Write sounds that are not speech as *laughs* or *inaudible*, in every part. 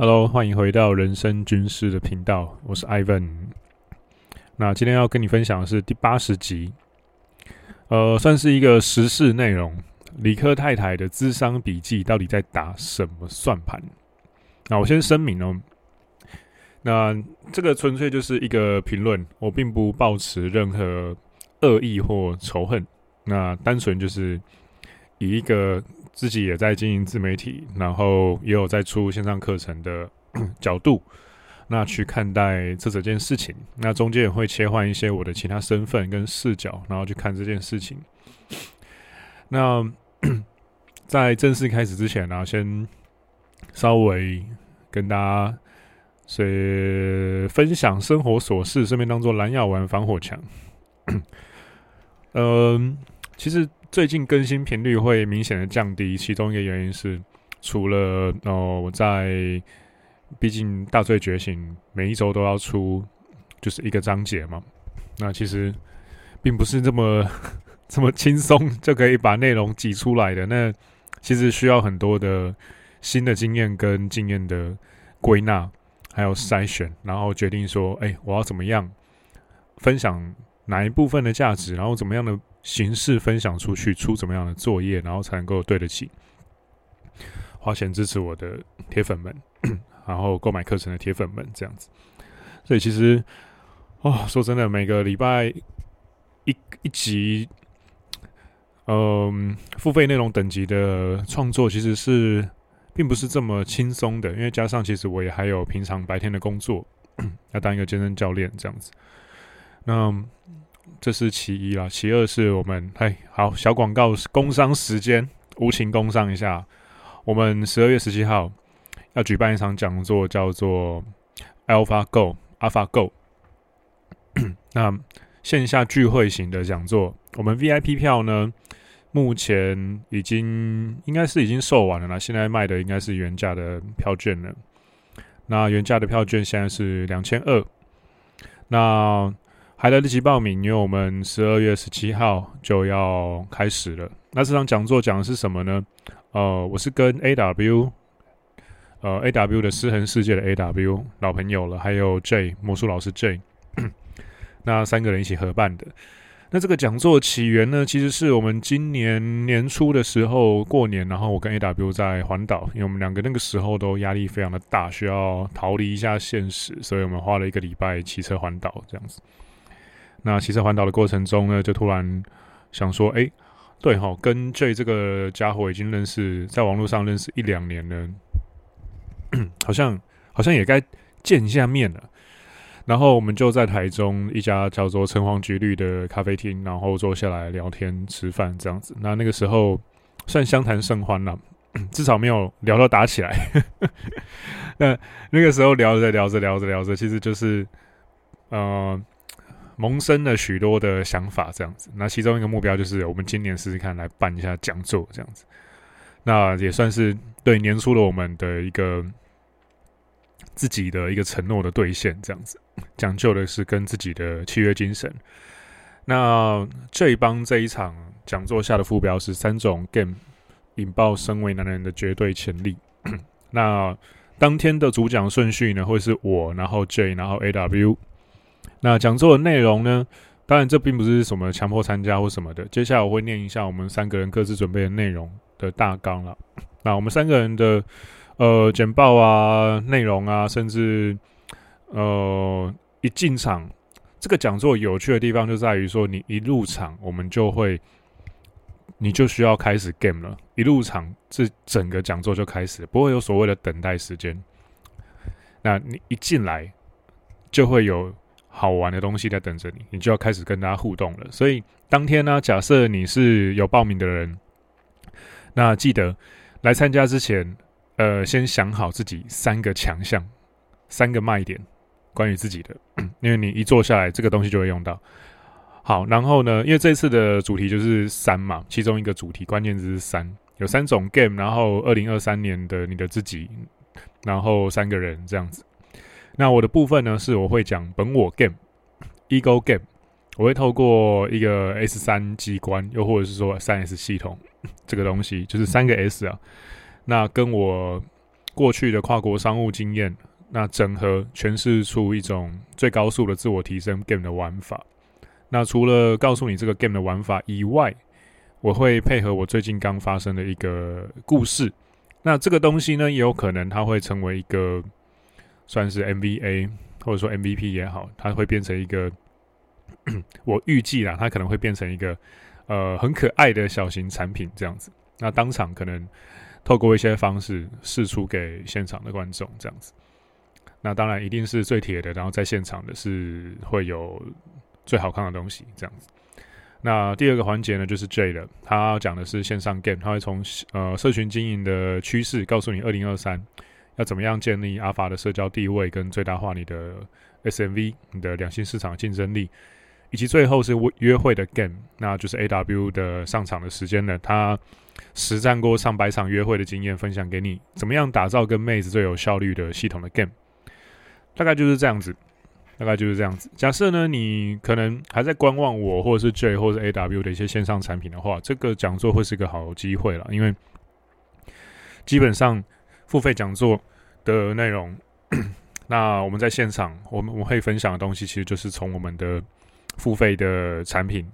Hello，欢迎回到人生军事的频道，我是 Ivan。那今天要跟你分享的是第八十集，呃，算是一个时事内容。理科太太的智商笔记到底在打什么算盘？那我先声明哦，那这个纯粹就是一个评论，我并不抱持任何恶意或仇恨。那单纯就是以一个。自己也在经营自媒体，然后也有在出线上课程的 *clears throat* 角度，那去看待这整件事情。那中间也会切换一些我的其他身份跟视角，然后去看这件事情。那 *clears throat* 在正式开始之前呢，先稍微跟大家是分享生活琐事，顺便当做蓝药丸防火墙。嗯，*clears throat* 其实。最近更新频率会明显的降低，其中一个原因是，除了哦，我在毕竟大罪觉醒每一周都要出就是一个章节嘛，那其实并不是这么 *laughs* 这么轻松就可以把内容挤出来的，那其实需要很多的新的经验跟经验的归纳，还有筛选，然后决定说，哎，我要怎么样分享哪一部分的价值，然后怎么样的。形式分享出去，出怎么样的作业，然后才能够对得起花钱支持我的铁粉们，*clears throat* 然后购买课程的铁粉们这样子。所以其实，哦，说真的，每个礼拜一一集，嗯，付费内容等级的创作，其实是并不是这么轻松的，因为加上其实我也还有平常白天的工作，*clears throat* 要当一个健身教练这样子。那。这是其一啦，其二是我们哎，好，小广告，工商时间，无情工商一下。我们十二月十七号要举办一场讲座，叫做 AlphaGo AlphaGo。*coughs* 那线下聚会型的讲座，我们 VIP 票呢，目前已经应该是已经售完了啦，现在卖的应该是原价的票券了。那原价的票券现在是两千二。那还来得及报名，因为我们十二月十七号就要开始了。那这场讲座讲的是什么呢？呃，我是跟 AW，呃，AW 的失衡世界的 AW 老朋友了，还有 J 魔术老师 J，那三个人一起合办的。那这个讲座起源呢，其实是我们今年年初的时候过年，然后我跟 AW 在环岛，因为我们两个那个时候都压力非常的大，需要逃离一下现实，所以我们花了一个礼拜骑车环岛这样子。那骑车环岛的过程中呢，就突然想说，哎、欸，对哈，跟 J 这个家伙已经认识，在网络上认识一两年了，好像好像也该见一下面了。然后我们就在台中一家叫做橙黄橘绿的咖啡厅，然后坐下来聊天吃饭这样子。那那个时候算相谈甚欢了，*laughs* 至少没有聊到打起来。*laughs* 那那个时候聊着聊着聊着聊着，其实就是，呃。萌生了许多的想法，这样子。那其中一个目标就是，我们今年试试看来办一下讲座，这样子。那也算是对年初的我们的一个自己的一个承诺的兑现，这样子。*laughs* 讲究的是跟自己的契约精神。那这一帮这一场讲座下的副标是三种 game 引爆身为男人的绝对潜力。*clears throat* 那当天的主讲顺序呢，会是我，然后 J，然后 AW。那讲座的内容呢？当然，这并不是什么强迫参加或什么的。接下来我会念一下我们三个人各自准备的内容的大纲了。那我们三个人的呃简报啊、内容啊，甚至呃一进场，这个讲座有趣的地方就在于说，你一入场，我们就会，你就需要开始 game 了。一入场，这整个讲座就开始，不会有所谓的等待时间。那你一进来，就会有。好玩的东西在等着你，你就要开始跟大家互动了。所以当天呢，假设你是有报名的人，那记得来参加之前，呃，先想好自己三个强项、三个卖点，关于自己的，*clears throat* 因为你一坐下来，这个东西就会用到。好，然后呢，因为这次的主题就是三嘛，其中一个主题关键字是三，有三种 game，然后二零二三年的你的自己，然后三个人这样子。那我的部分呢，是我会讲本我 game，ego game，我会透过一个 S 三机关，又或者是说三 S 系统这个东西，就是三个 S 啊。那跟我过去的跨国商务经验，那整合诠释出一种最高速的自我提升 game 的玩法。那除了告诉你这个 game 的玩法以外，我会配合我最近刚发生的一个故事。那这个东西呢，也有可能它会成为一个算是 MVA 或者说 MVP 也好，它会变成一个 *clears throat* 我预计啦，它可能会变成一个呃很可爱的小型产品这样子。那当场可能。透过一些方式试出给现场的观众，这样子。那当然一定是最铁的，然后在现场的是会有最好看的东西，这样子。那第二个环节呢，就是 J 的，他讲的是线上 game，他会从呃社群经营的趋势，告诉你二零二三要怎么样建立阿法的社交地位，跟最大化你的 SMV，你的两性市场竞争力，以及最后是约会的 game，那就是 AW 的上场的时间呢，他。实战过上百场约会的经验分享给你，怎么样打造跟妹子最有效率的系统的 game？大概就是这样子，大概就是这样子。假设呢，你可能还在观望我或者是 J 或者是 AW 的一些线上产品的话，这个讲座会是个好机会了，因为基本上付费讲座的内容，*coughs* 那我们在现场，我们我们会分享的东西，其实就是从我们的付费的产品。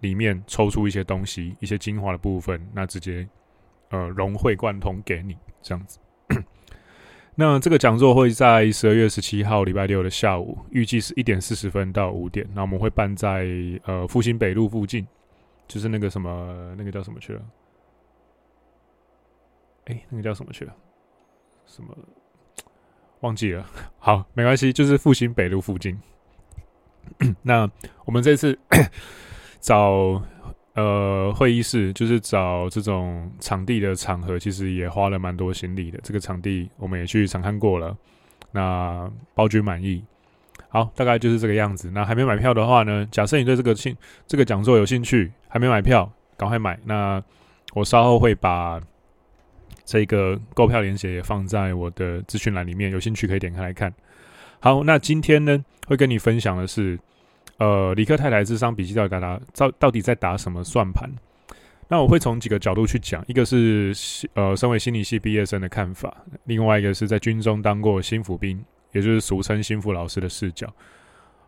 里面抽出一些东西，一些精华的部分，那直接呃融会贯通给你这样子。*coughs* 那这个讲座会在十二月十七号礼拜六的下午，预计是一点四十分到五点。那我们会办在呃复兴北路附近，就是那个什么那个叫什么去了？哎、那个叫什么去了？什么 *tsk* 忘记了？*laughs* 好，没关系，就是复兴北路附近。*clears throat* 那我们这次。*clears throat* 找呃会议室，就是找这种场地的场合，其实也花了蛮多心力的。这个场地我们也去常看过了，那包君满意。好，大概就是这个样子。那还没买票的话呢，假设你对这个兴这个讲座有兴趣，还没买票，赶快买。那我稍后会把这个购票链接也放在我的资讯栏里面，有兴趣可以点开来看。好，那今天呢，会跟你分享的是。呃，理科太太智商笔记到底打到到底在打什么算盘？那我会从几个角度去讲，一个是呃，身为心理系毕业生的看法，另外一个是在军中当过心腹兵，也就是俗称心腹老师的视角，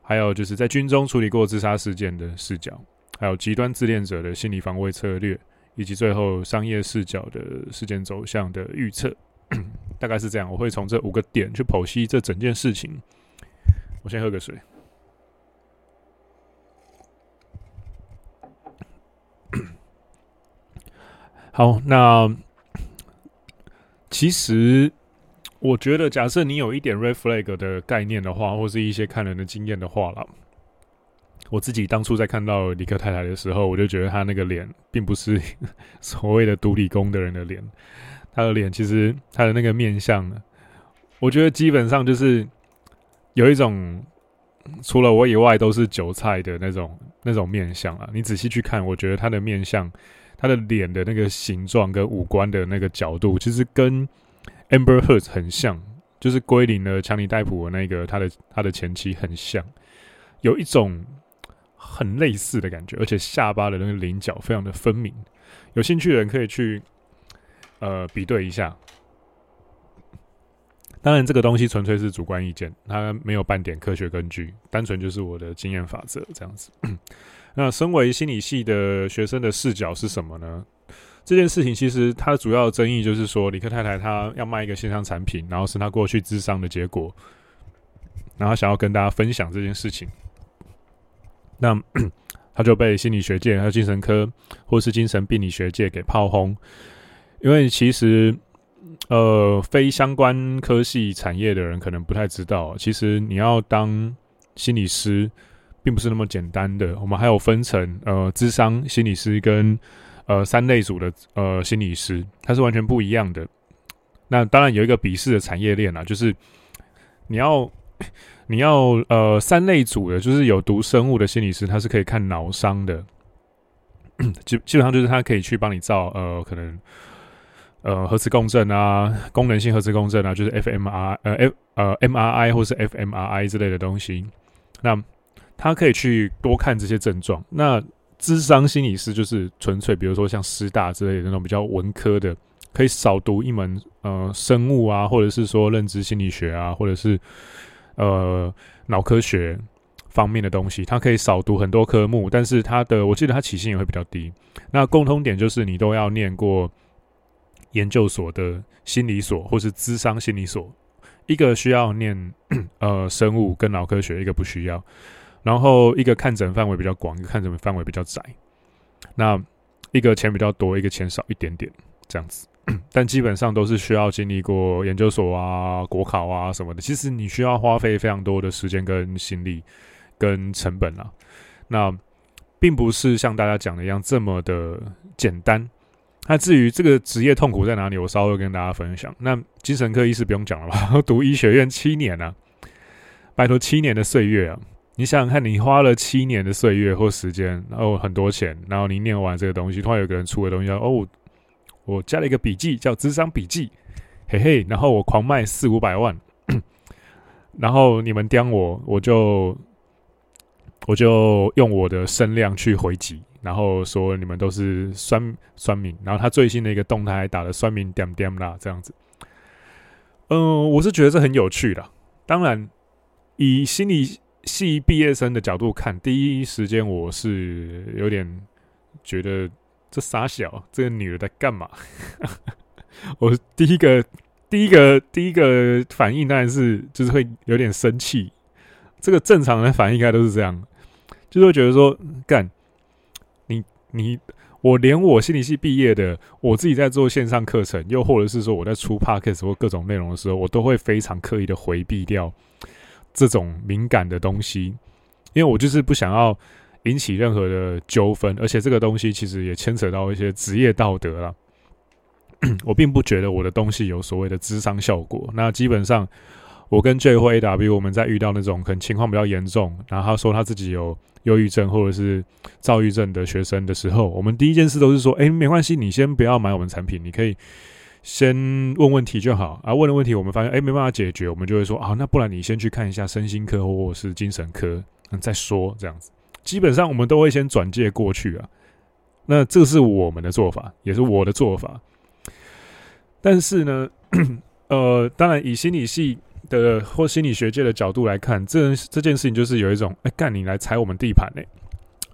还有就是在军中处理过自杀事件的视角，还有极端自恋者的心理防卫策略，以及最后商业视角的事件走向的预测，*coughs* 大概是这样。我会从这五个点去剖析这整件事情。我先喝个水。好，那其实我觉得，假设你有一点 red flag 的概念的话，或是一些看人的经验的话啦，我自己当初在看到理科太太的时候，我就觉得她那个脸并不是 *laughs* 所谓的读理工的人的脸，她的脸其实她的那个面相，我觉得基本上就是有一种除了我以外都是韭菜的那种那种面相啊。你仔细去看，我觉得她的面相。他的脸的那个形状跟五官的那个角度，其实跟 Amber Heard 很像，就是归零了强尼戴普的那个他的他的前妻很像，有一种很类似的感觉，而且下巴的那个棱角非常的分明。有兴趣的人可以去呃比对一下。当然，这个东西纯粹是主观意见，它没有半点科学根据，单纯就是我的经验法则这样子。*clears throat* 那身为心理系的学生的视角是什么呢？这件事情其实它主要争议就是说，李克太太她要卖一个线上产品，然后是她过去智商的结果，然后想要跟大家分享这件事情。那 *clears throat* 他就被心理学界还有精神科或是精神病理学界给炮轰，因为其实呃非相关科系产业的人可能不太知道，其实你要当心理师。并不是那么简单的，我们还有分成呃，智商心理师跟呃三类组的呃心理师，它是完全不一样的。那当然有一个鄙视的产业链啊，就是你要你要呃三类组的，就是有读生物的心理师，他是可以看脑伤的，*clears throat* 基基本上就是他可以去帮你照呃可能呃核磁共振啊，功能性核磁共振啊，就是 f m r 呃 F 呃 MRI 或是 fMRI 之类的东西，那。他可以去多看这些症状。那智商心理师就是纯粹，比如说像师大之类的那种比较文科的可以少读一门呃生物啊，或者是说认知心理学啊，或者是呃脑科学方面的东西，它可以少读很多科目，但是它的我记得它起薪也会比较低。那共通点就是你都要念过研究所的心理所或是资商心理所，一个需要念 *coughs* 呃生物跟脑科学，一个不需要。然后一个看诊范围比较广，一个看诊范围比较窄。那一个钱比较多，一个钱少一点点，这样子。*clears throat* 但基本上都是需要经历过研究所啊、国考啊什么的。其实你需要花费非常多的时间跟心力跟成本啊。那并不是像大家讲的一样这么的简单。那至于这个职业痛苦在哪里，我稍微跟大家分享。那精神科医师不用讲了吧？*laughs* 读医学院七年啊，拜托七年的岁月啊！你想想看，你花了七年的岁月或时间，然后很多钱，然后你念完这个东西，突然有个人出的东西，哦，我加了一个笔记叫《智商笔记》，嘿嘿，然后我狂卖四五百万，*clears throat* 然后你们刁我，我就我就用我的声量去回击，然后说你们都是酸酸民，然后他最新的一个动态还打了酸民点点啦，这样子，嗯、我是觉得这很有趣的，当然以心理。系毕业生的角度看，第一时间我是有点觉得这傻小，这个女的在干嘛？*laughs* 我第一个、第一个、第一个反应当然是就是会有点生气。这个正常的反应应该都是这样，就是会觉得说，干你你我连我心理系毕业的，我自己在做线上课程，又或者是说我在出 podcast 或各种内容的时候，我都会非常刻意的回避掉。这种敏感的东西，因为我就是不想要引起任何的纠纷，而且这个东西其实也牵扯到一些职业道德了。*clears throat* 我并不觉得我的东西有所谓的智商效果。那基本上，我跟 J 或 AW 我们在遇到那种可能情况比较严重，然后他说他自己有忧郁症或者是躁郁症的学生的时候，我们第一件事都是说：哎，没关系，你先不要买我们产品，你可以。先问问题就好啊，问了问题，我们发现哎、没办法解决，我们就会说啊，那不然你先去看一下身心科或者是精神科，嗯，再说这样子。基本上我们都会先转借过去啊。那这是我们的做法，也是我的做法。但是呢，*clears throat* 呃，当然以心理系的或心理学界的角度来看，这这件事情就是有一种哎，干、你来踩我们地盘呢、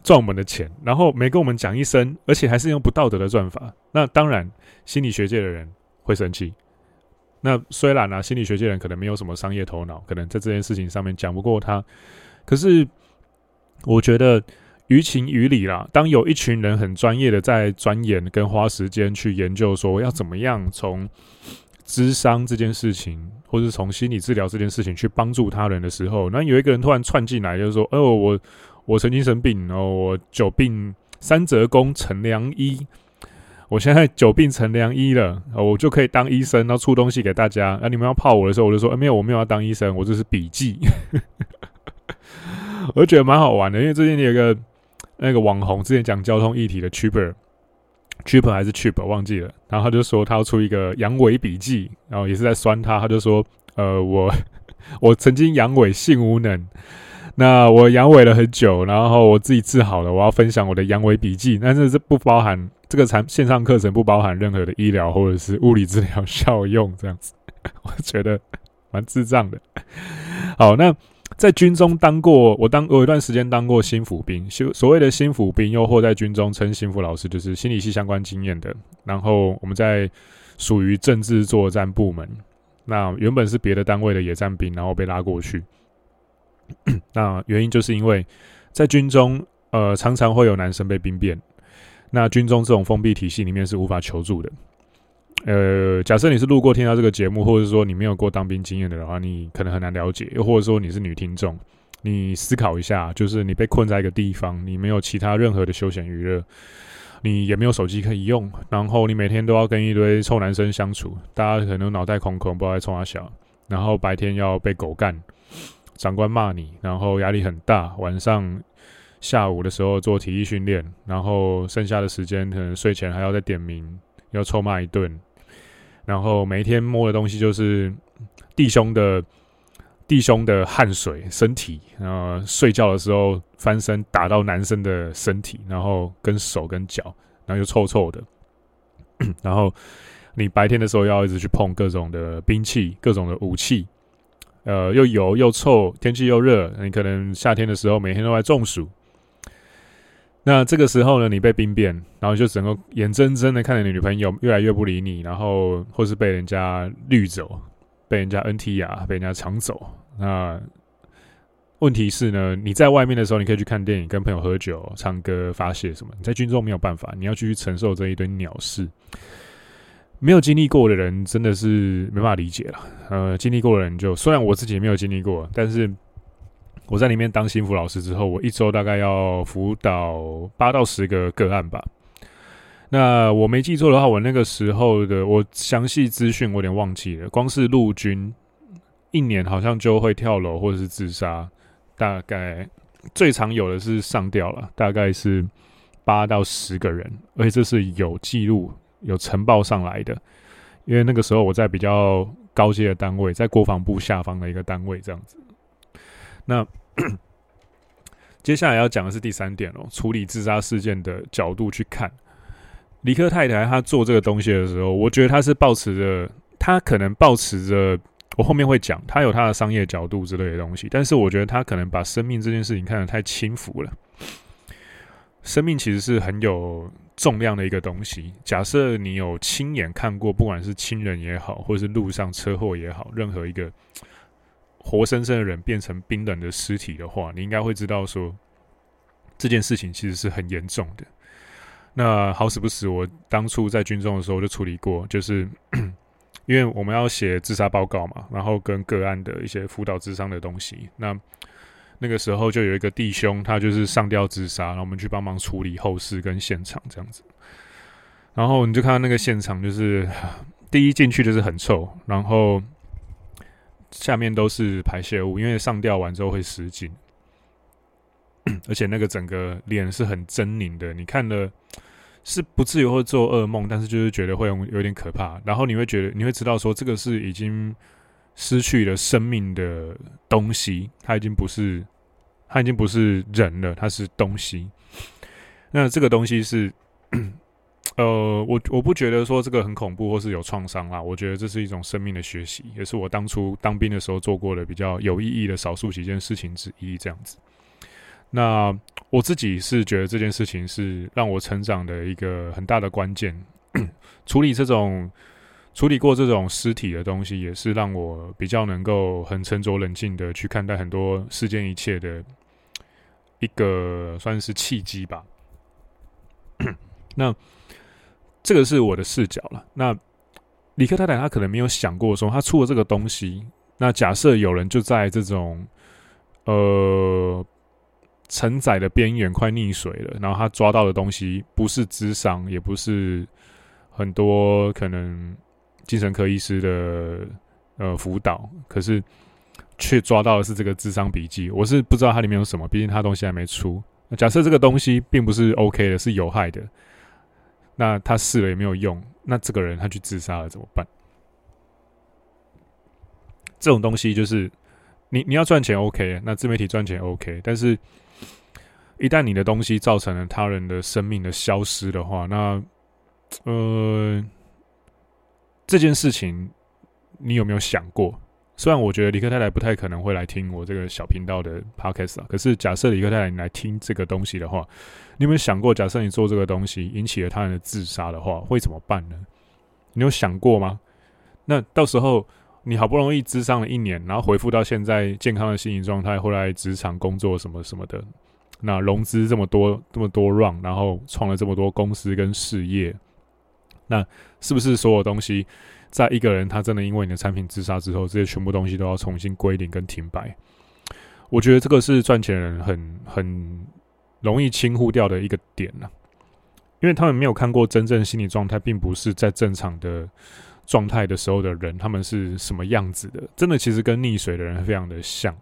赚我们的钱，然后没跟我们讲一声，而且还是用不道德的赚法。那当然，心理学界的人。会生气。那虽然呢、啊，心理学界人可能没有什么商业头脑，可能在这件事情上面讲不过他。可是，我觉得于情于理啦。当有一群人很专业的在钻研跟花时间去研究，说要怎么样从智商这件事情，或是从心理治疗这件事情去帮助他人的时候，那有一个人突然窜进来，就是说：“哦，我我曾经生病，然后我久病三折肱成良医。”我现在久病成良医了，我就可以当医生，然后出东西给大家。那、你们要泡我的时候，我就说：没有，我没有要当医生，我这是笔记。*laughs* *laughs* 我觉得蛮好玩的，因为最近有一个那个网红之前讲交通议题的 Cheaper，Cheaper 还是 Cheaper 忘记了。然后他就说他要出一个阳痿笔记，然后也是在酸他。他就说：呃，我 *laughs* 我曾经阳痿性无能，那我阳痿了很久，然后我自己治好了，我要分享我的阳痿笔记，但是这不包含。这个产线上课程不包含任何的医疗或者是物理治疗效用，这样子，*laughs* 我觉得蛮智障的。好，那在军中当过，我当我有一段时间当过心府兵，所所谓的心府兵，又或在军中称心府老师，就是心理系相关经验的。然后我们在属于政治作战部门，那原本是别的单位的野战兵，然后被拉过去。*coughs* 那原因就是因为在军中，呃，常常会有男生被兵变。那军中这种封闭体系里面是无法求助的。呃，假设你是路过听到这个节目，或者说你没有过当兵经验的话，你可能很难了解。又或者说你是女听众，你思考一下，就是你被困在一个地方，你没有其他任何的休闲娱乐，你也没有手机可以用，然后你每天都要跟一堆臭男生相处，大家可能脑袋空空，不知道在冲啥小，然后白天要被狗干，长官骂你，然后压力很大，晚上。下午的时候做体育训练，然后剩下的时间可能睡前还要再点名，要臭骂一顿，然后每一天摸的东西就是弟兄的弟兄的汗水、身体，然后睡觉的时候翻身打到男生的身体，然后跟手跟脚，然后又臭臭的，*coughs* 然后你白天的时候要一直去碰各种的兵器、各种的武器，呃，又油又臭，天气又热，你可能夏天的时候每天都在中暑。那这个时候呢，你被兵变，然后就整个眼睁睁的看着你女朋友越来越不理你，然后或是被人家绿走，被人家 NT 啊，被人家抢走。那问题是呢，你在外面的时候，你可以去看电影、跟朋友喝酒、唱歌、发泄什么。你在军中没有办法，你要继续承受这一堆鸟事。没有经历过的人真的是没办法理解了。呃，经历过的人就，虽然我自己也没有经历过，但是我在里面当心辅老师之后，我一周大概要辅导八到十个个案吧。那我没记错的话，我那个时候的我详细资讯我有点忘记了。光是陆军一年好像就会跳楼或者是自杀，大概最常有的是上吊了，大概是八到十个人，而且这是有记录。有呈报上来的，因为那个时候我在比较高阶的单位，在国防部下方的一个单位这样子。那 *coughs* 接下来要讲的是第三点哦，处理自杀事件的角度去看。理科太太她做这个东西的时候，我觉得她是抱持着，她可能抱持着，我后面会讲，她有她的商业角度之类的东西，但是我觉得她可能把生命这件事情看得太轻浮了。生命其实是很有重量的一个东西。假设你有亲眼看过，不管是亲人也好，或是路上车祸也好，任何一个活生生的人变成冰冷的尸体的话，你应该会知道说这件事情其实是很严重的。那好死不死，我当初在军中的时候就处理过，就是 *clears throat* 因为我们要写自杀报告嘛，然后跟个案的一些辅导智商的东西，那。那个时候就有一个弟兄，他就是上吊自杀，然后我们去帮忙处理后事跟现场这样子。然后你就看到那个现场，就是 *sighs* 第一进去就是很臭，然后下面都是排泄物，因为上吊完之后会失禁，*clears throat* 而且那个整个脸是很狰狞的，你看了是不至于会做噩梦，但是就是觉得会有点可怕。然后你会觉得你会知道说这个是已经。失去了生命的东西，它已经不是，它已经不是人了，它是东西。那这个东西是，呃，我我不觉得说这个很恐怖或是有创伤啦，我觉得这是一种生命的学习，也是我当初当兵的时候做过的比较有意义的少数几件事情之一。这样子，那我自己是觉得这件事情是让我成长的一个很大的关键，*clears throat* 处理这种。处理过这种尸体的东西，也是让我比较能够很沉着冷静的去看待很多世间一切的一个算是契机吧。*clears throat* 那这个是我的视角了。那理科太太她可能没有想过说，她出了这个东西，那假设有人就在这种呃承载的边缘快溺水了，然后他抓到的东西不是智商，也不是很多可能。精神科医师的呃辅导，可是却抓到的是这个智商笔记。我是不知道它里面有什么，毕竟它东西还没出。假设这个东西并不是 OK 的，是有害的，那他试了也没有用，那这个人他去自杀了怎么办？这种东西就是你你要赚钱 OK，那自媒体赚钱 OK，但是一旦你的东西造成了他人的生命的消失的话，那呃。这件事情，你有没有想过？虽然我觉得李克太太不太可能会来听我这个小频道的 podcast 啊，可是假设李克太太你来听这个东西的话，你有没有想过，假设你做这个东西引起了他人的自杀的话，会怎么办呢？你有想过吗？那到时候你好不容易咨商了一年，然后恢复到现在健康的心理状态，回来职场工作什么什么的，那融资这么多这么多 run，然后创了这么多公司跟事业。那是不是所有东西，在一个人他真的因为你的产品自杀之后，这些全部东西都要重新归零跟停摆？我觉得这个是赚钱人很很容易轻忽掉的一个点呢、因为他们没有看过真正心理状态，并不是在正常的状态的时候的人，他们是什么样子的？真的其实跟溺水的人非常的像，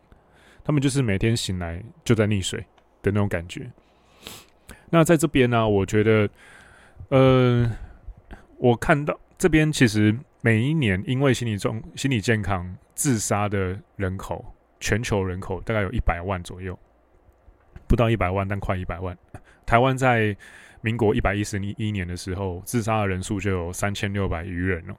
他们就是每天醒来就在溺水的那种感觉。那在这边呢，我觉得，呃。我看到这边，其实每一年因为心理状、心理健康自杀的人口，全球人口大概有一百万左右，不到一百万，但快一百万。台湾在民国一百一十一年的时候，自杀的人数就有三千六百余人哦，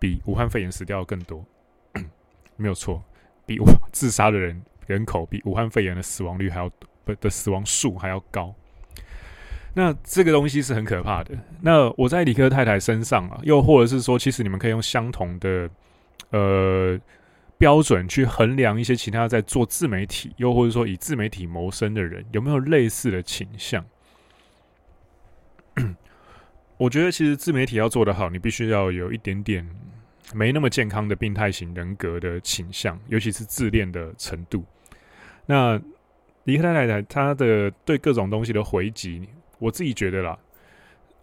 比武汉肺炎死掉更多，*clears throat* 没有错，比 *laughs* 自杀的人人口比武汉肺炎的死亡率还要不的死亡数还要高。那这个东西是很可怕的。那我在理科太太身上啊，又或者是说，其实你们可以用相同的呃标准去衡量一些其他在做自媒体，又或者说以自媒体谋生的人有没有类似的倾向。*clears throat* 我觉得其实自媒体要做得好，你必须要有一点点没那么健康的病态型人格的倾向，尤其是自恋的程度。那理科太太她的对各种东西的回击。我自己觉得啦，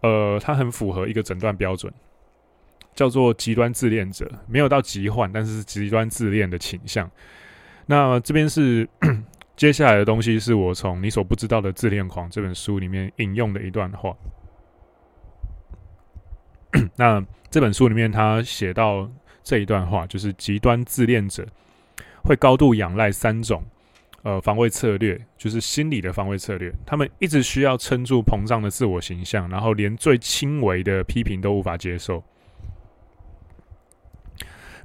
呃，他很符合一个诊断标准，叫做极端自恋者，没有到极患，但是是极端自恋的倾向。那这边是 *clears throat* 接下来的东西，是我从《你所不知道的自恋狂》这本书里面引用的一段话。*clears throat* 那这本书里面他写到这一段话，就是极端自恋者会高度仰赖三种。呃，防卫策略就是心理的防卫策略。他们一直需要撑住膨胀的自我形象，然后连最轻微的批评都无法接受。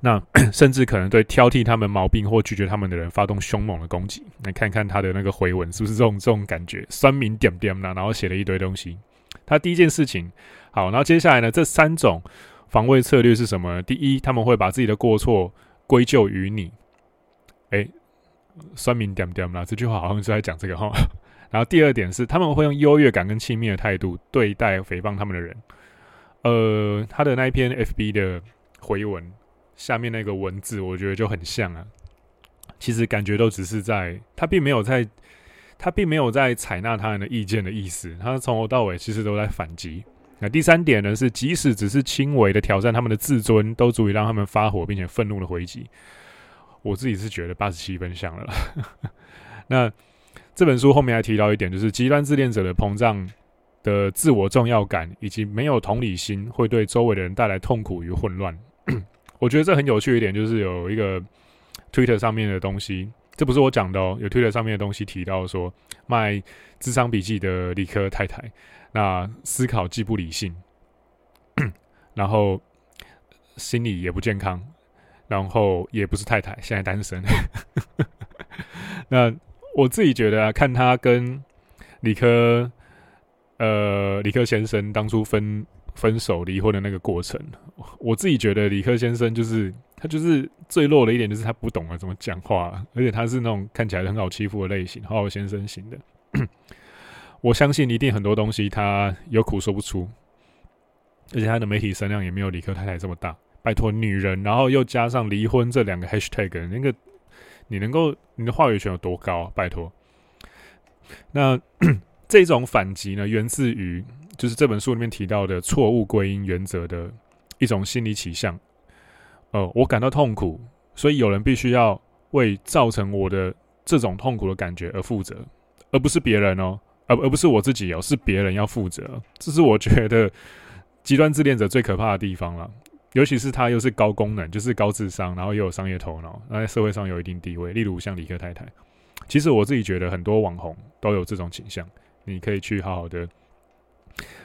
那 *clears throat* 甚至可能对挑剔他们毛病或拒绝他们的人发动凶猛的攻击。来看看他的那个回文是不是这种这种感觉？酸民点点呢？然后写了一堆东西。他第一件事情，好，然后接下来呢，这三种防卫策略是什么呢？第一，他们会把自己的过错归咎于你。诶。酸民点点啦，这句话好像是在讲这个哈。*laughs* 然后第二点是，他们会用优越感跟轻蔑的态度对待诽谤他们的人。呃，他的那一篇 FB 的回文下面那个文字，我觉得就很像啊。其实感觉都只是在，他并没有在，他并没有在采纳他人的意见的意思。他从头到尾其实都在反击。那第三点呢，是即使只是轻微的挑战他们的自尊，都足以让他们发火，并且愤怒的回击。我自己是觉得八十七分像了。*laughs* 那这本书后面还提到一点，就是极端自恋者的膨胀的自我重要感以及没有同理心，会对周围的人带来痛苦与混乱。我觉得这很有趣一点，就是有一个 Twitter 上面的东西，这不是我讲的哦，有 Twitter 上面的东西提到说，卖智商笔记的理科太太，那思考既不理性，*coughs* 然后心理也不健康。然后也不是太太，现在单身。*laughs* 那我自己觉得啊，看他跟理科，呃，理科先生当初分分手离婚的那个过程，我自己觉得理科先生就是他就是最弱的一点，就是他不懂得怎么讲话，而且他是那种看起来很好欺负的类型，好好先生型的。*coughs* 我相信一定很多东西他有苦说不出，而且他的媒体声量也没有理科太太这么大。拜托，女人，然后又加上离婚这两个 hashtag，那个你能够你的话语权有多高？拜托，那 *clears throat* 这种反击呢，源自于就是这本书里面提到的错误归因原则的一种心理倾向。呃，我感到痛苦，所以有人必须要为造成我的这种痛苦的感觉而负责，而不是别人哦，而而不是我自己哦，是别人要负责。这是我觉得极端自恋者最可怕的地方了。尤其是他又是高功能，就是高智商，然后又有商业头脑，那在社会上有一定地位。例如像李克太太，其实我自己觉得很多网红都有这种倾向。你可以去好好的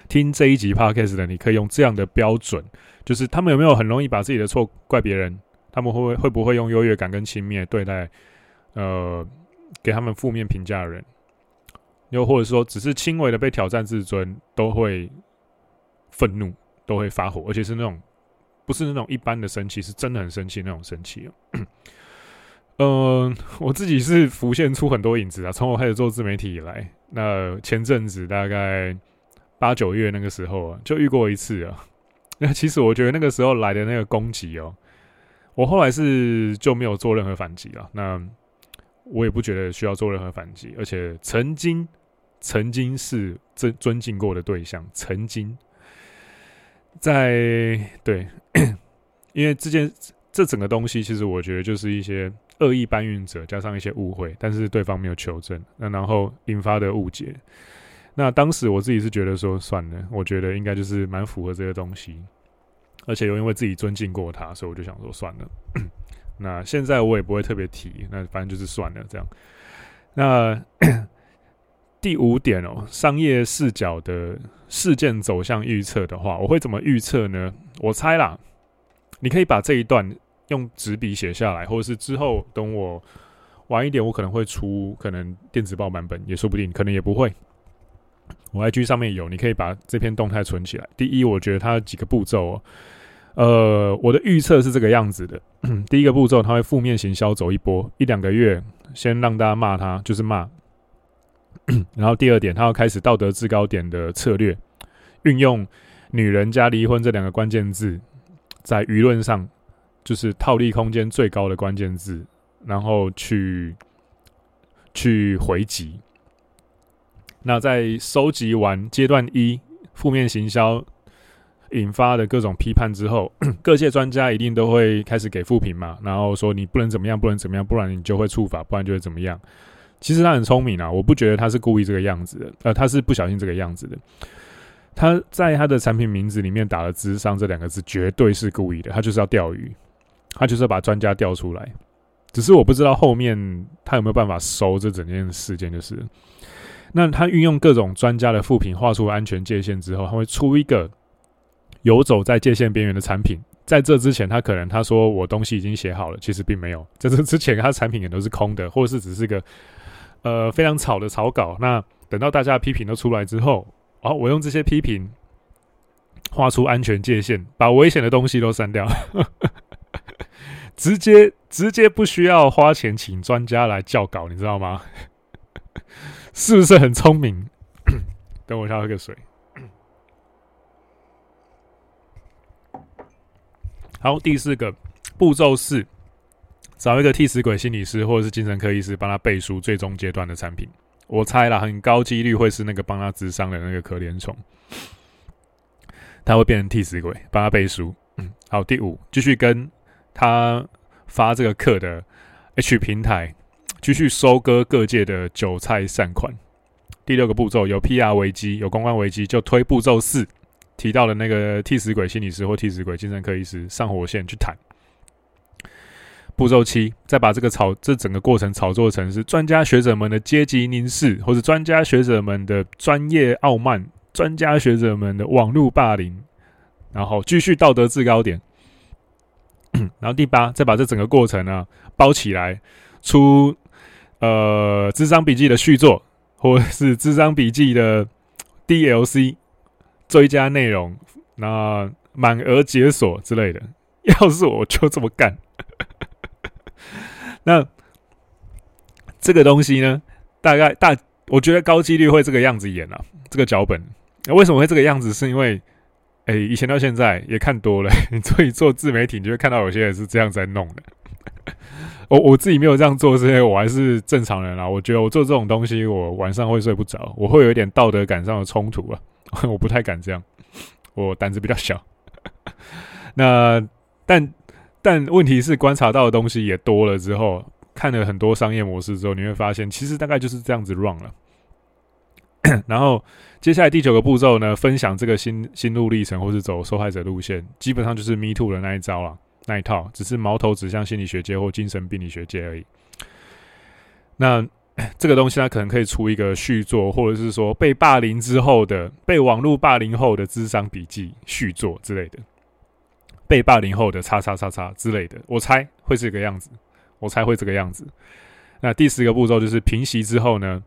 听这一集 podcast 的，你可以用这样的标准，就是他们有没有很容易把自己的错怪别人？他们会不会会不会用优越感跟轻蔑对待呃给他们负面评价的人？又或者说只是轻微的被挑战自尊都会愤怒，都会发火，而且是那种。不是那种一般的生气，是真的很生气那种生气哦。嗯、*coughs* 我自己是浮现出很多影子啊。从我开始做自媒体以来，那前阵子大概八九月那个时候啊，就遇过一次啊。*laughs* 那其实我觉得那个时候来的那个攻击哦，我后来是就没有做任何反击了。那我也不觉得需要做任何反击，而且曾经曾经是尊尊敬过的对象，曾经。在对，*coughs* 因为这件这整个东西，其实我觉得就是一些恶意搬运者加上一些误会，但是对方没有求证，那然后引发的误解。那当时我自己是觉得说算了，我觉得应该就是蛮符合这个东西，而且又因为自己尊敬过他，所以我就想说算了。*coughs* 那现在我也不会特别提，那反正就是算了这样。那第五点哦，商业视角的事件走向预测的话，我会怎么预测呢？我猜啦，你可以把这一段用纸笔写下来，或者是之后等我晚一点，我可能会出可能电子报版本，也说不定，可能也不会。我 IG 上面有，你可以把这篇动态存起来。第一，我觉得它有几个步骤哦，呃，我的预测是这个样子的。*clears throat* 第一个步骤，它会负面行销走一波，一两个月，先让大家骂他，就是骂。*clears throat* 然后第二点，他要开始道德制高点的策略，运用“女人加离婚”这两个关键字，在舆论上就是套利空间最高的关键字，然后去去回击。那在收集完阶段一负面行销引发的各种批判之后，*clears throat* 各界专家一定都会开始给负评嘛，然后说你不能怎么样，不能怎么样，不然你就会触法，不然就会怎么样。其实他很聪明啊，我不觉得他是故意这个样子的，呃，他是不小心这个样子的。他在他的产品名字里面打了“智商”这两个字，绝对是故意的。他就是要钓鱼，他就是要把专家钓出来。只是我不知道后面他有没有办法收这整件事件。就是，那他运用各种专家的复评，画出安全界限之后，他会出一个游走在界限边缘的产品。在这之前，他可能他说我东西已经写好了，其实并没有。在这之前，他的产品也都是空的，或者是只是个。呃，非常草的草稿。那等到大家批评都出来之后，哦，我用这些批评画出安全界限，把危险的东西都删掉，*laughs* 直接直接不需要花钱请专家来校稿，你知道吗？是不是很聪明？*coughs* 等我一下喝个水。好，第四个步骤四。找一个替死鬼心理师或者是精神科医师帮他背书最终阶段的产品，我猜啦，很高几率会是那个帮他咨商的那个可怜虫，他会变成替死鬼帮他背书。嗯，好，第五，继续跟他发这个课的 H 平台继续收割各界的韭菜善款。第六个步骤，有 PR 危机，有公关危机，就推步骤四提到的那个替死鬼心理师或替死鬼精神科医师上火线去谈。步骤七，再把这个炒这整个过程炒作成是专家学者们的阶级凝视，或者专家学者们的专业傲慢，专家学者们的网络霸凌，然后继续道德制高点。然后第八，再把这整个过程呢包起来，出呃智商笔记的续作，或者是智商笔记的 DLC 追加内容，那满额解锁之类的。要是我就这么干。*laughs* 那这个东西呢，大概大，我觉得高几率会这个样子演啊。这个脚本为什么会这个样子？是因为，哎，以前到现在也看多了，*laughs* 所以做自媒体，你就会看到有些人是这样在弄的。*laughs* 我我自己没有这样做，是因为我还是正常人啊。我觉得我做这种东西，我晚上会睡不着，我会有一点道德感上的冲突啊。我不太敢这样，我胆子比较小。那但。但问题是，观察到的东西也多了之后，看了很多商业模式之后，你会发现，其实大概就是这样子 run 了。*coughs* 然后，接下来第九个步骤呢，分享这个心心路历程，或是走受害者路线，基本上就是 Me Too 的那一招了，那一套，只是矛头指向心理学界或精神病理学界而已。那 *coughs* 这个东西，它可能可以出一个续作，或者是说被霸凌之后的、被网络霸凌后的智商笔记续作之类的。被霸凌后的叉叉叉叉之类的，我猜会是这个样子。我猜会这个样子。那第十个步骤就是平息之后呢，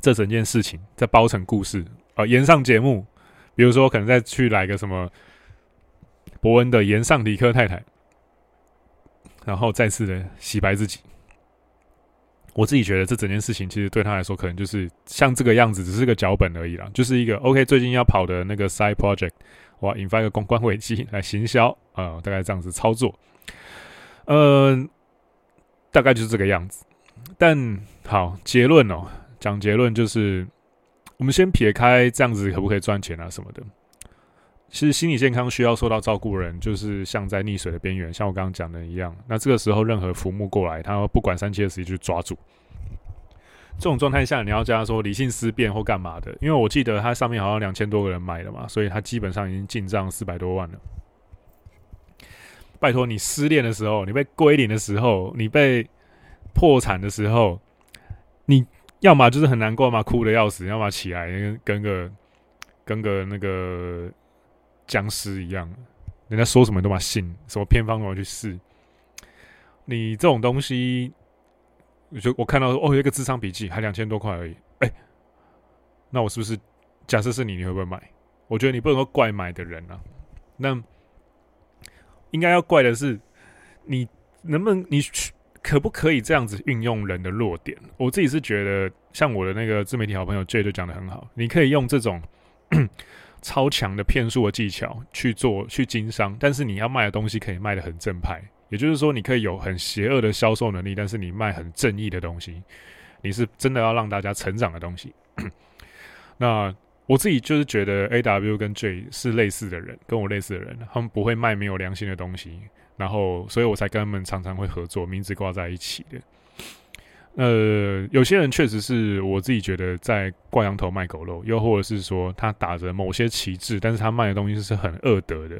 这整件事情再包成故事啊，延上节目，比如说可能再去来个什么伯恩的延上理科太太，然后再次的洗白自己。我自己觉得这整件事情其实对他来说，可能就是像这个样子，只是个脚本而已啦，就是一个 OK 最近要跑的那个 side project。哇！引发一个公关危机来行销啊、呃，大概这样子操作，嗯、大概就是这个样子。但好结论哦，讲结论就是，我们先撇开这样子可不可以赚钱啊什么的。其实心理健康需要受到照顾人，就是像在溺水的边缘，像我刚刚讲的一样。那这个时候，任何浮木过来，他不管三七二十一去抓住。这种状态下，你要叫他说理性思辨或干嘛的？因为我记得他上面好像两千多个人买了嘛，所以他基本上已经进账四百多万了。拜托，你失恋的时候，你被归零的时候，你被破产的时候，你要么就是很难过嘛，哭的要死；要么起来跟个跟个那个僵尸一样，人家说什么都把信，什么偏方都要去试。你这种东西，我就我看到哦，一个智商笔记还两千多块而已，哎、那我是不是假设是你，你会不会买？我觉得你不能够怪买的人啊，那应该要怪的是你能不能你去可不可以这样子运用人的弱点？我自己是觉得，像我的那个自媒体好朋友 J 就讲得很好，你可以用这种超强的骗术的技巧去做去经商，但是你要卖的东西可以卖得很正派，也就是说，你可以有很邪恶的销售能力，但是你卖很正义的东西，你是真的要让大家成长的东西。*clears throat* 那。我自己就是觉得 A W 跟 J 是类似的人，跟我类似的人，他们不会卖没有良心的东西，然后，所以我才跟他们常常会合作，名字挂在一起的。呃，有些人确实是我自己觉得在挂羊头卖狗肉，又或者是说他打着某些旗帜，但是他卖的东西是很恶德的，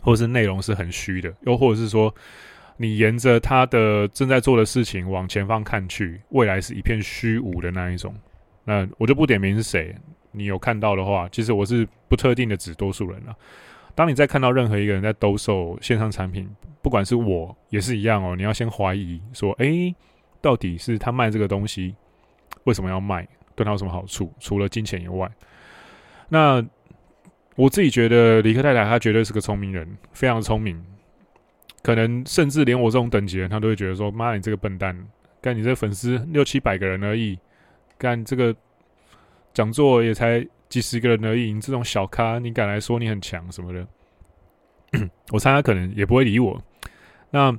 或者是内容是很虚的，又或者是说你沿着他的正在做的事情往前方看去，未来是一片虚无的那一种。那我就不点名是谁。你有看到的话，其实我是不特定的指多数人了。当你在看到任何一个人在兜售线上产品，不管是我也是一样哦，你要先怀疑说，诶，到底是他卖这个东西为什么要卖？对他有什么好处？除了金钱以外，那我自己觉得李克太太她绝对是个聪明人，非常聪明，可能甚至连我这种等级的人，他都会觉得说，妈，你这个笨蛋，干你这粉丝六七百个人而已，干这个。讲座也才几十个人而已，你这种小咖，你敢来说你很强什么的？我猜他可能也不会理我。那，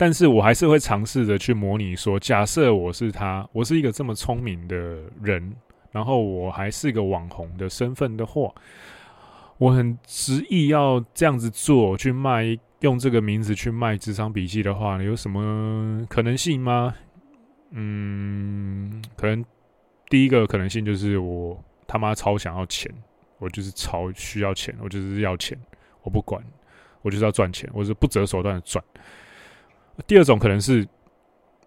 但是我还是会尝试着去模拟说，假设我是他，我是一个这么聪明的人，然后我还是一个网红的身份的话，我很执意要这样子做，去卖，用这个名字去卖咨商笔记的话，有什么可能性吗？嗯，可能。第一个可能性就是我他妈超想要钱，我就是超需要钱，我就是要钱，我不管，我就是要赚钱，我是不择手段的赚。第二种可能是，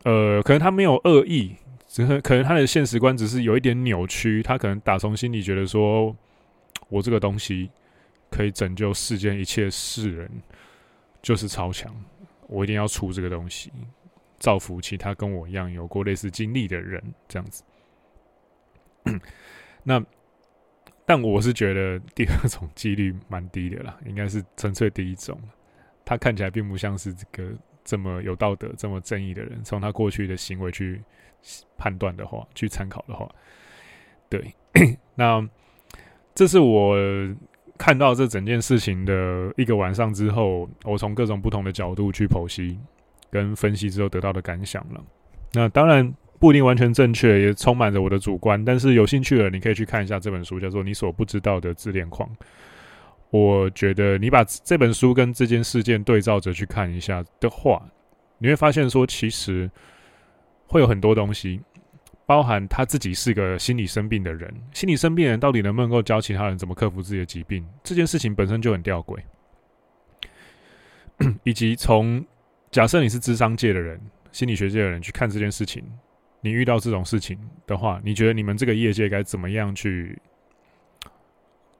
呃，可能他没有恶意，只是可能他的现实观只是有一点扭曲，他可能打从心里觉得说，我这个东西可以拯救世间一切世人，就是超强，我一定要出这个东西，造福其他跟我一样有过类似经历的人，这样子。*clears throat* 那，但我是觉得第二种几率蛮低的啦，应该是纯粹第一种。他看起来并不像是这个这么有道德、这么正义的人。从他过去的行为去判断的话，去参考的话，对。*coughs* 那这是我看到这整件事情的一个晚上之后，我从各种不同的角度去剖析跟分析之后得到的感想了。那当然。不一定完全正确，也充满着我的主观。但是有兴趣的，你可以去看一下这本书，叫做《你所不知道的自恋狂》。我觉得你把这本书跟这件事件对照着去看一下的话，你会发现说，其实会有很多东西，包含他自己是个心理生病的人。心理生病人到底能不能够教其他人怎么克服自己的疾病？这件事情本身就很吊诡。*coughs* 以及从假设你是智商界的人、心理学界的人去看这件事情。你遇到这种事情的话，你觉得你们这个业界该怎么样去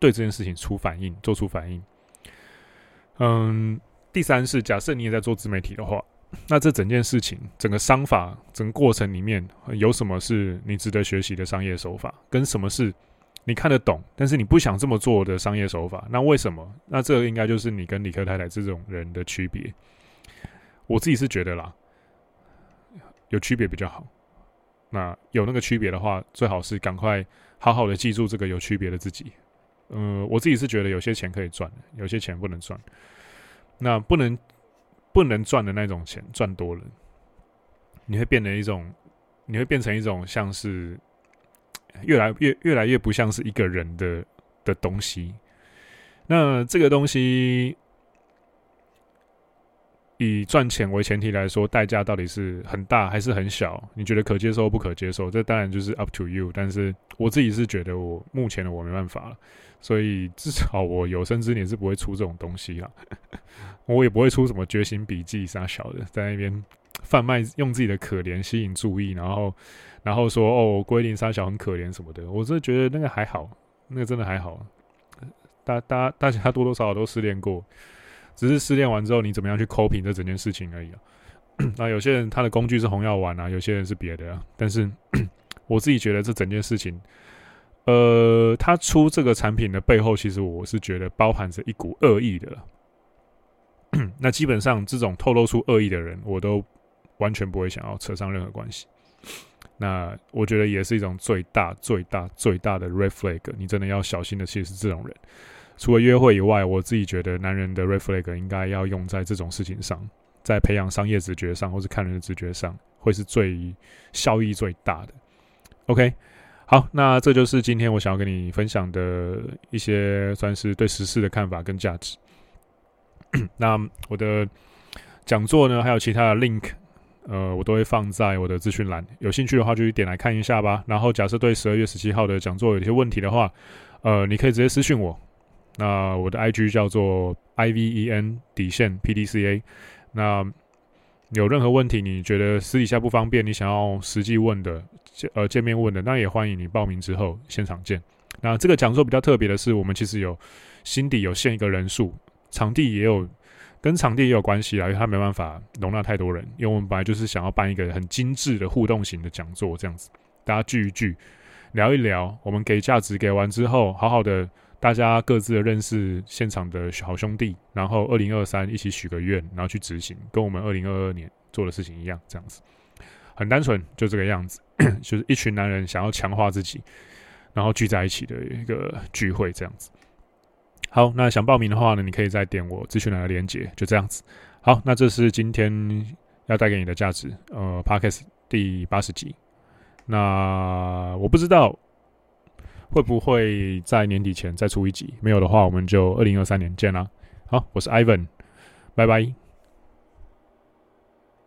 对这件事情出反应、做出反应？嗯，第三是假设你也在做自媒体的话，那这整件事情、整个商法、整个过程里面有什么是你值得学习的商业手法，跟什么是你看得懂，但是你不想这么做的商业手法？那为什么？那这应该就是你跟理科太太这种人的区别。我自己是觉得啦，有区别比较好。那有那个区别的话，最好是赶快好好的记住这个有区别的自己。嗯、我自己是觉得有些钱可以赚，有些钱不能赚。那不能不能赚的那种钱赚多了，你会变成一种，你会变成一种像是越来越越来越不像是一个人的的东西。那这个东西。以赚钱为前提来说，代价到底是很大还是很小？你觉得可接受不可接受？这当然就是 up to you。但是我自己是觉得，我目前的我没办法了，所以至少我有生之年是不会出这种东西了。我也不会出什么觉醒笔记啥小的，在那边贩卖，用自己的可怜吸引注意，然后然后说哦，归零三小很可怜什么的，我是觉得那个还好，那个真的还好。大大大家多多少少都失恋过，只是失恋完之后你怎么样去 coping 这整件事情而已啊。*coughs* 那有些人他的工具是红药丸啊，有些人是别的啊。但是 *coughs* 我自己觉得这整件事情，呃，他出这个产品的背后，其实我是觉得包含着一股恶意的。*clears throat* 那基本上这种透露出恶意的人，我都完全不会想要扯上任何关系。那我觉得也是一种最大、最大、最大的 reflag。你真的要小心的，其实是这种人。除了约会以外，我自己觉得男人的 reflag 应该要用在这种事情上，在培养商业直觉上，或是看人的直觉上，会是最效益最大的。OK，好，那这就是今天我想要跟你分享的一些算是对时事的看法跟价值。*clears throat* 那我的讲座呢，还有其他的 link，呃，我都会放在我的资讯栏。有兴趣的话，就点来看一下吧。然后，假设对十二月十七号的讲座有一些问题的话，呃，你可以直接私讯我。那我的 IG 叫做 IVEN 底线 PDCA。那有任何问题，你觉得私底下不方便，你想要实际问的，呃，见面问的，那也欢迎你报名之后现场见。那这个讲座比较特别的是，我们其实有心底有限一个人数。场地也有跟场地也有关系啊，因为他没办法容纳太多人，因为我们本来就是想要办一个很精致的互动型的讲座，这样子大家聚一聚，聊一聊，我们给价值给完之后，好好的大家各自的认识现场的好兄弟，然后二零二三一起许个愿，然后去执行，跟我们二零二二年做的事情一样，这样子很单纯，就这个样子，*clears throat* 就是一群男人想要强化自己，然后聚在一起的一个聚会，这样子。好，那想报名的话呢，你可以再点我资讯栏的链接，就这样子。好，那这是今天要带给你的价值，呃，Podcast 第八十集。那我不知道会不会在年底前再出一集，没有的话，我们就二零二三年见啦。好，我是 Ivan，拜拜。